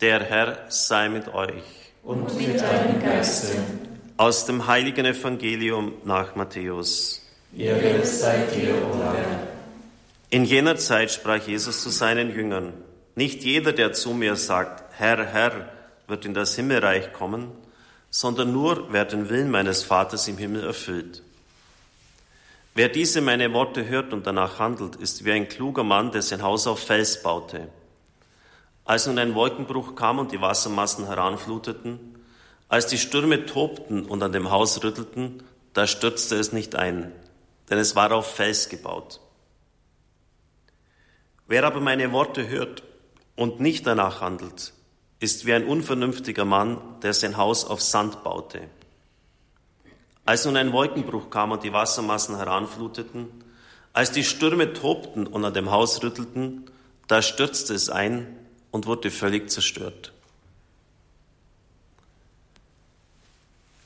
Der Herr sei mit euch. Und mit deinem Geiste. Aus dem heiligen Evangelium nach Matthäus. Ehre sei dir, o Herr. In jener Zeit sprach Jesus zu seinen Jüngern, nicht jeder, der zu mir sagt, Herr, Herr, wird in das Himmelreich kommen, sondern nur, wer den Willen meines Vaters im Himmel erfüllt. Wer diese meine Worte hört und danach handelt, ist wie ein kluger Mann, der sein Haus auf Fels baute. Als nun ein Wolkenbruch kam und die Wassermassen heranfluteten, als die Stürme tobten und an dem Haus rüttelten, da stürzte es nicht ein, denn es war auf Fels gebaut. Wer aber meine Worte hört und nicht danach handelt, ist wie ein unvernünftiger Mann, der sein Haus auf Sand baute. Als nun ein Wolkenbruch kam und die Wassermassen heranfluteten, als die Stürme tobten und an dem Haus rüttelten, da stürzte es ein und wurde völlig zerstört.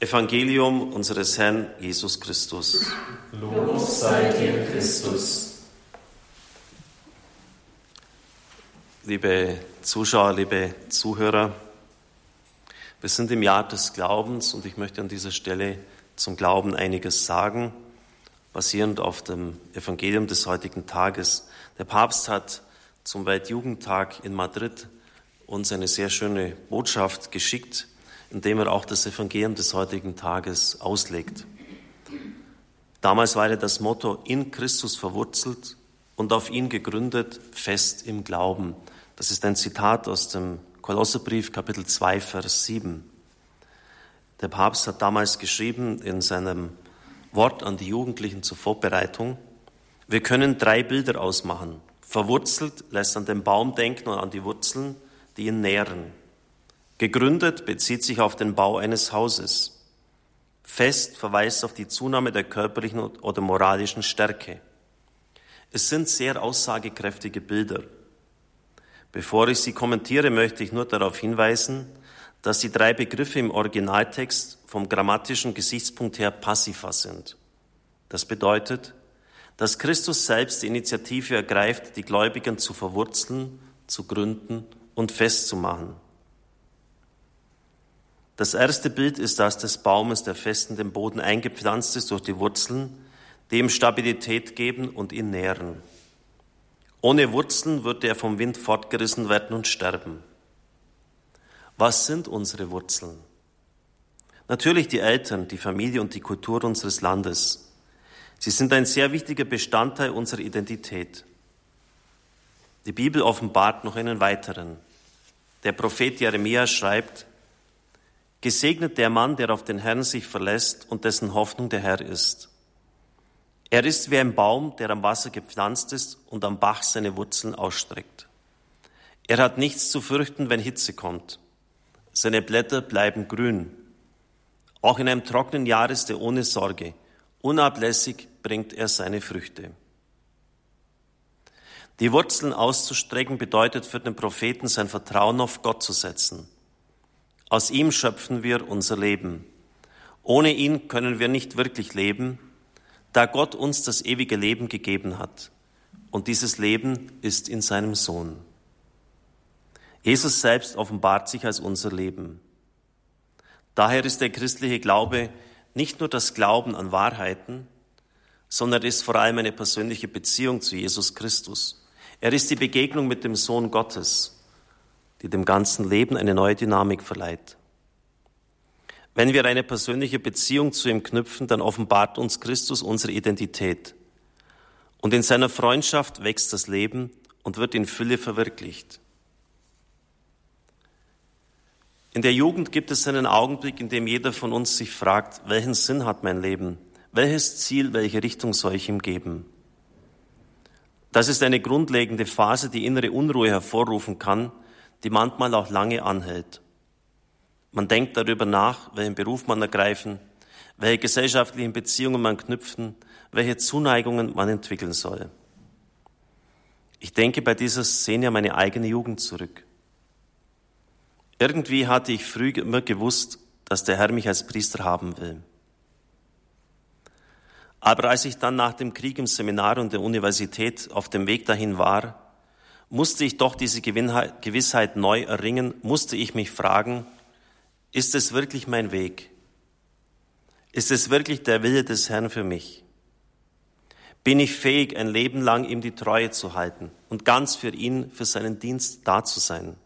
Evangelium unseres Herrn Jesus Christus. Lob sei dir, Christus. Liebe Zuschauer, liebe Zuhörer, wir sind im Jahr des Glaubens und ich möchte an dieser Stelle zum Glauben einiges sagen, basierend auf dem Evangelium des heutigen Tages. Der Papst hat zum Weltjugendtag in Madrid uns eine sehr schöne Botschaft geschickt, indem er auch das Evangelium des heutigen Tages auslegt. Damals war das Motto in Christus verwurzelt und auf ihn gegründet, fest im Glauben. Das ist ein Zitat aus dem Kolosserbrief, Kapitel 2, Vers 7. Der Papst hat damals geschrieben in seinem Wort an die Jugendlichen zur Vorbereitung, wir können drei Bilder ausmachen. Verwurzelt lässt an den Baum denken und an die Wurzeln, die ihn nähren. Gegründet bezieht sich auf den Bau eines Hauses. Fest verweist auf die Zunahme der körperlichen oder moralischen Stärke. Es sind sehr aussagekräftige Bilder. Bevor ich sie kommentiere, möchte ich nur darauf hinweisen, dass die drei Begriffe im Originaltext vom grammatischen Gesichtspunkt her passiver sind. Das bedeutet, dass Christus selbst die Initiative ergreift, die Gläubigen zu verwurzeln, zu gründen und festzumachen. Das erste Bild ist das des Baumes, der fest in den Boden eingepflanzt ist durch die Wurzeln, die ihm Stabilität geben und ihn nähren. Ohne Wurzeln würde er vom Wind fortgerissen werden und sterben. Was sind unsere Wurzeln? Natürlich die Eltern, die Familie und die Kultur unseres Landes. Sie sind ein sehr wichtiger Bestandteil unserer Identität. Die Bibel offenbart noch einen weiteren. Der Prophet Jeremia schreibt, Gesegnet der Mann, der auf den Herrn sich verlässt und dessen Hoffnung der Herr ist. Er ist wie ein Baum, der am Wasser gepflanzt ist und am Bach seine Wurzeln ausstreckt. Er hat nichts zu fürchten, wenn Hitze kommt. Seine Blätter bleiben grün. Auch in einem trockenen Jahr ist er ohne Sorge. Unablässig bringt er seine Früchte. Die Wurzeln auszustrecken bedeutet für den Propheten sein Vertrauen auf Gott zu setzen. Aus ihm schöpfen wir unser Leben. Ohne ihn können wir nicht wirklich leben, da Gott uns das ewige Leben gegeben hat. Und dieses Leben ist in seinem Sohn. Jesus selbst offenbart sich als unser Leben. Daher ist der christliche Glaube nicht nur das Glauben an Wahrheiten, sondern ist vor allem eine persönliche Beziehung zu Jesus Christus. Er ist die Begegnung mit dem Sohn Gottes, die dem ganzen Leben eine neue Dynamik verleiht. Wenn wir eine persönliche Beziehung zu ihm knüpfen, dann offenbart uns Christus unsere Identität. Und in seiner Freundschaft wächst das Leben und wird in Fülle verwirklicht. In der Jugend gibt es einen Augenblick, in dem jeder von uns sich fragt, welchen Sinn hat mein Leben? Welches Ziel, welche Richtung soll ich ihm geben? Das ist eine grundlegende Phase, die innere Unruhe hervorrufen kann, die manchmal auch lange anhält. Man denkt darüber nach, welchen Beruf man ergreifen, welche gesellschaftlichen Beziehungen man knüpfen, welche Zuneigungen man entwickeln soll. Ich denke bei dieser Szene an meine eigene Jugend zurück. Irgendwie hatte ich früh immer gewusst, dass der Herr mich als Priester haben will. Aber als ich dann nach dem Krieg im Seminar und der Universität auf dem Weg dahin war, musste ich doch diese Gewissheit neu erringen, musste ich mich fragen, ist es wirklich mein Weg? Ist es wirklich der Wille des Herrn für mich? Bin ich fähig, ein Leben lang ihm die Treue zu halten und ganz für ihn, für seinen Dienst da zu sein?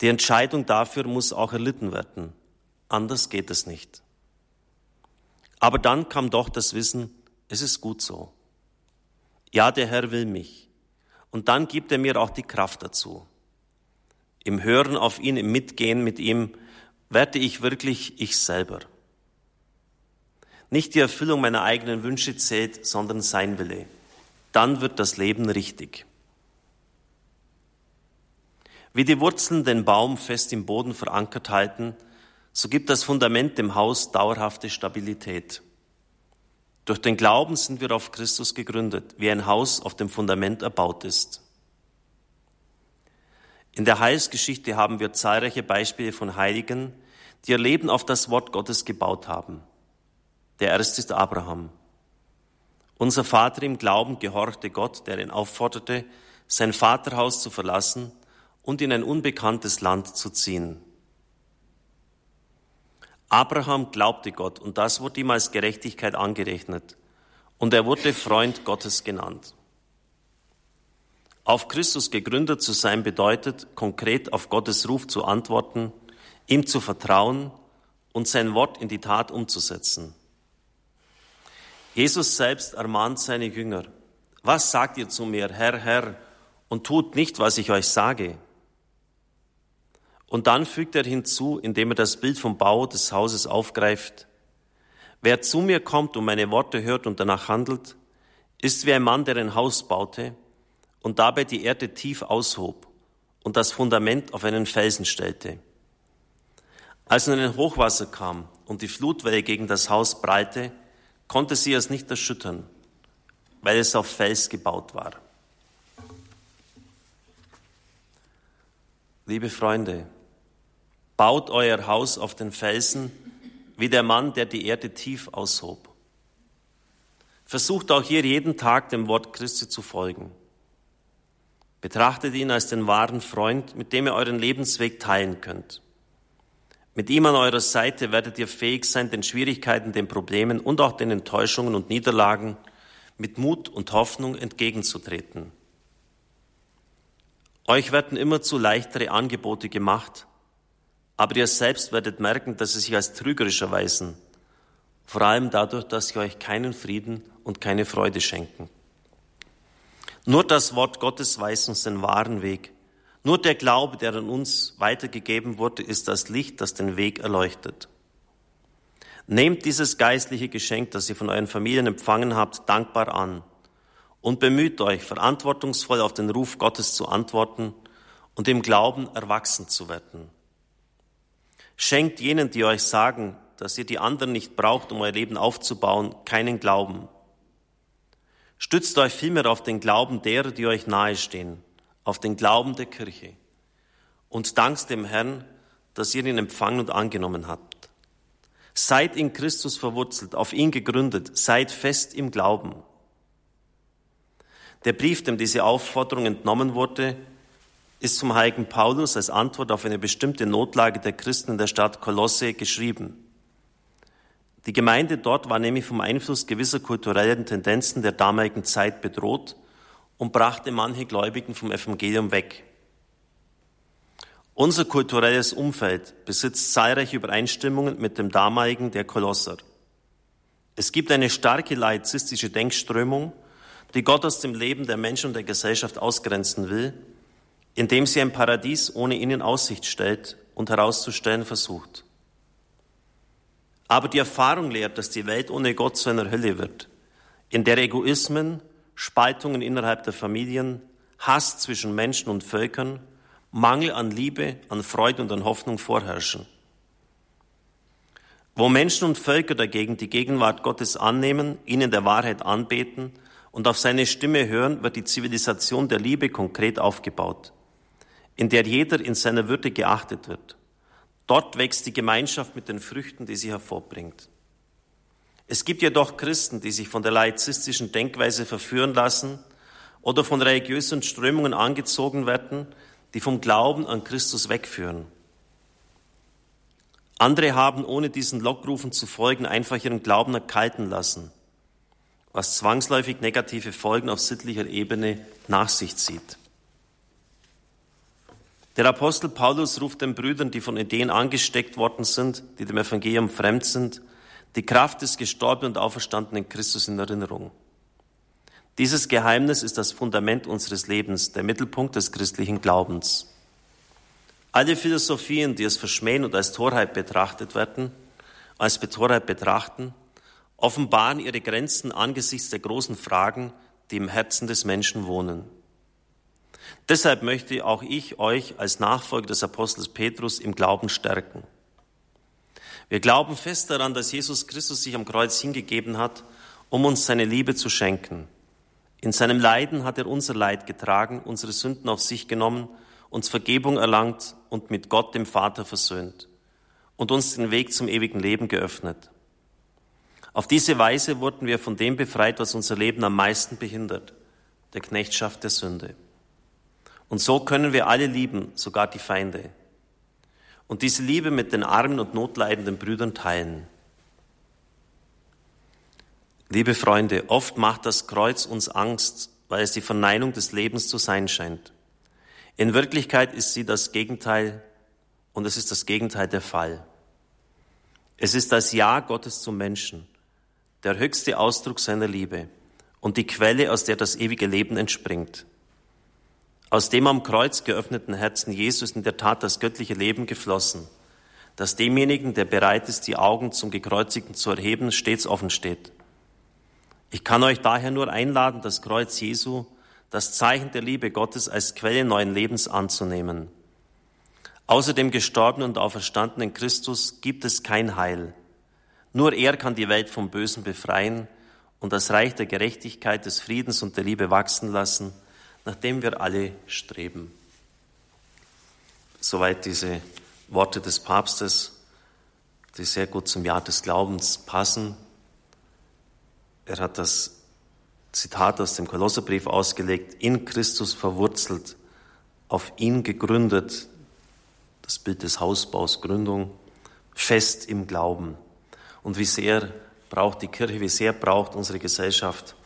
Die Entscheidung dafür muss auch erlitten werden. Anders geht es nicht. Aber dann kam doch das Wissen, es ist gut so. Ja, der Herr will mich. Und dann gibt er mir auch die Kraft dazu. Im Hören auf ihn, im Mitgehen mit ihm, werde ich wirklich ich selber. Nicht die Erfüllung meiner eigenen Wünsche zählt, sondern sein Wille. Dann wird das Leben richtig. Wie die Wurzeln den Baum fest im Boden verankert halten, so gibt das Fundament dem Haus dauerhafte Stabilität. Durch den Glauben sind wir auf Christus gegründet, wie ein Haus auf dem Fundament erbaut ist. In der Heilsgeschichte haben wir zahlreiche Beispiele von Heiligen, die ihr Leben auf das Wort Gottes gebaut haben. Der erste ist Abraham. Unser Vater im Glauben gehorchte Gott, der ihn aufforderte, sein Vaterhaus zu verlassen und in ein unbekanntes Land zu ziehen. Abraham glaubte Gott und das wurde ihm als Gerechtigkeit angerechnet und er wurde Freund Gottes genannt. Auf Christus gegründet zu sein bedeutet, konkret auf Gottes Ruf zu antworten, ihm zu vertrauen und sein Wort in die Tat umzusetzen. Jesus selbst ermahnt seine Jünger, was sagt ihr zu mir, Herr, Herr, und tut nicht, was ich euch sage? Und dann fügt er hinzu, indem er das Bild vom Bau des Hauses aufgreift, wer zu mir kommt und meine Worte hört und danach handelt, ist wie ein Mann, der ein Haus baute und dabei die Erde tief aushob und das Fundament auf einen Felsen stellte. Als nun ein Hochwasser kam und die Flutwelle gegen das Haus breite, konnte sie es nicht erschüttern, weil es auf Fels gebaut war. Liebe Freunde, Baut euer Haus auf den Felsen, wie der Mann, der die Erde tief aushob. Versucht auch hier jeden Tag dem Wort Christi zu folgen. Betrachtet ihn als den wahren Freund, mit dem ihr euren Lebensweg teilen könnt. Mit ihm an eurer Seite werdet ihr fähig sein, den Schwierigkeiten, den Problemen und auch den Enttäuschungen und Niederlagen mit Mut und Hoffnung entgegenzutreten. Euch werden immer zu leichtere Angebote gemacht, aber ihr selbst werdet merken, dass sie sich als trügerisch erweisen. Vor allem dadurch, dass sie euch keinen Frieden und keine Freude schenken. Nur das Wort Gottes weiß uns den wahren Weg. Nur der Glaube, der an uns weitergegeben wurde, ist das Licht, das den Weg erleuchtet. Nehmt dieses geistliche Geschenk, das ihr von euren Familien empfangen habt, dankbar an und bemüht euch, verantwortungsvoll auf den Ruf Gottes zu antworten und im Glauben erwachsen zu werden. Schenkt jenen, die euch sagen, dass ihr die anderen nicht braucht, um euer Leben aufzubauen, keinen Glauben. Stützt euch vielmehr auf den Glauben derer, die euch nahestehen, auf den Glauben der Kirche. Und dankt dem Herrn, dass ihr ihn empfangen und angenommen habt. Seid in Christus verwurzelt, auf ihn gegründet, seid fest im Glauben. Der Brief, dem diese Aufforderung entnommen wurde, ist zum heiligen Paulus als Antwort auf eine bestimmte Notlage der Christen in der Stadt Kolosse geschrieben. Die Gemeinde dort war nämlich vom Einfluss gewisser kultureller Tendenzen der damaligen Zeit bedroht und brachte manche Gläubigen vom Evangelium weg. Unser kulturelles Umfeld besitzt zahlreiche Übereinstimmungen mit dem damaligen der Kolosser. Es gibt eine starke laizistische Denkströmung, die Gott aus dem Leben der Menschen und der Gesellschaft ausgrenzen will indem sie ein Paradies ohne ihn in Aussicht stellt und herauszustellen versucht. Aber die Erfahrung lehrt, dass die Welt ohne Gott zu einer Hölle wird, in der Egoismen, Spaltungen innerhalb der Familien, Hass zwischen Menschen und Völkern, Mangel an Liebe, an Freude und an Hoffnung vorherrschen. Wo Menschen und Völker dagegen die Gegenwart Gottes annehmen, ihnen der Wahrheit anbeten und auf seine Stimme hören, wird die Zivilisation der Liebe konkret aufgebaut in der jeder in seiner Würde geachtet wird. Dort wächst die Gemeinschaft mit den Früchten, die sie hervorbringt. Es gibt jedoch Christen, die sich von der laizistischen Denkweise verführen lassen oder von religiösen Strömungen angezogen werden, die vom Glauben an Christus wegführen. Andere haben, ohne diesen Lockrufen zu folgen, einfach ihren Glauben erkalten lassen, was zwangsläufig negative Folgen auf sittlicher Ebene nach sich zieht. Der Apostel Paulus ruft den Brüdern, die von Ideen angesteckt worden sind, die dem Evangelium fremd sind, die Kraft des gestorbenen und auferstandenen Christus in Erinnerung. Dieses Geheimnis ist das Fundament unseres Lebens, der Mittelpunkt des christlichen Glaubens. Alle Philosophien, die es verschmähen und als Torheit betrachtet werden, als Betorheit betrachten, offenbaren ihre Grenzen angesichts der großen Fragen, die im Herzen des Menschen wohnen. Deshalb möchte auch ich euch als Nachfolger des Apostels Petrus im Glauben stärken. Wir glauben fest daran, dass Jesus Christus sich am Kreuz hingegeben hat, um uns seine Liebe zu schenken. In seinem Leiden hat er unser Leid getragen, unsere Sünden auf sich genommen uns Vergebung erlangt und mit Gott dem Vater versöhnt und uns den Weg zum ewigen Leben geöffnet. Auf diese Weise wurden wir von dem befreit, was unser Leben am meisten behindert, der Knechtschaft der Sünde. Und so können wir alle lieben, sogar die Feinde. Und diese Liebe mit den armen und notleidenden Brüdern teilen. Liebe Freunde, oft macht das Kreuz uns Angst, weil es die Verneinung des Lebens zu sein scheint. In Wirklichkeit ist sie das Gegenteil und es ist das Gegenteil der Fall. Es ist das Ja Gottes zum Menschen, der höchste Ausdruck seiner Liebe und die Quelle, aus der das ewige Leben entspringt. Aus dem am Kreuz geöffneten Herzen Jesus in der Tat das göttliche Leben geflossen, das demjenigen, der bereit ist, die Augen zum Gekreuzigten zu erheben, stets offen steht. Ich kann euch daher nur einladen, das Kreuz Jesu das Zeichen der Liebe Gottes als Quelle neuen Lebens anzunehmen. Außer dem gestorbenen und auferstandenen Christus gibt es kein Heil. Nur er kann die Welt vom Bösen befreien und das Reich der Gerechtigkeit, des Friedens und der Liebe wachsen lassen, nach dem wir alle streben. Soweit diese Worte des Papstes, die sehr gut zum Jahr des Glaubens passen. Er hat das Zitat aus dem Kolosserbrief ausgelegt, in Christus verwurzelt, auf ihn gegründet, das Bild des Hausbaus, Gründung, fest im Glauben. Und wie sehr braucht die Kirche, wie sehr braucht unsere Gesellschaft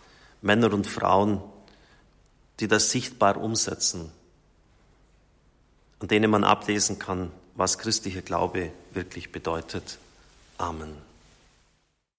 Männer und Frauen, die das sichtbar umsetzen, an denen man ablesen kann, was christlicher Glaube wirklich bedeutet. Amen.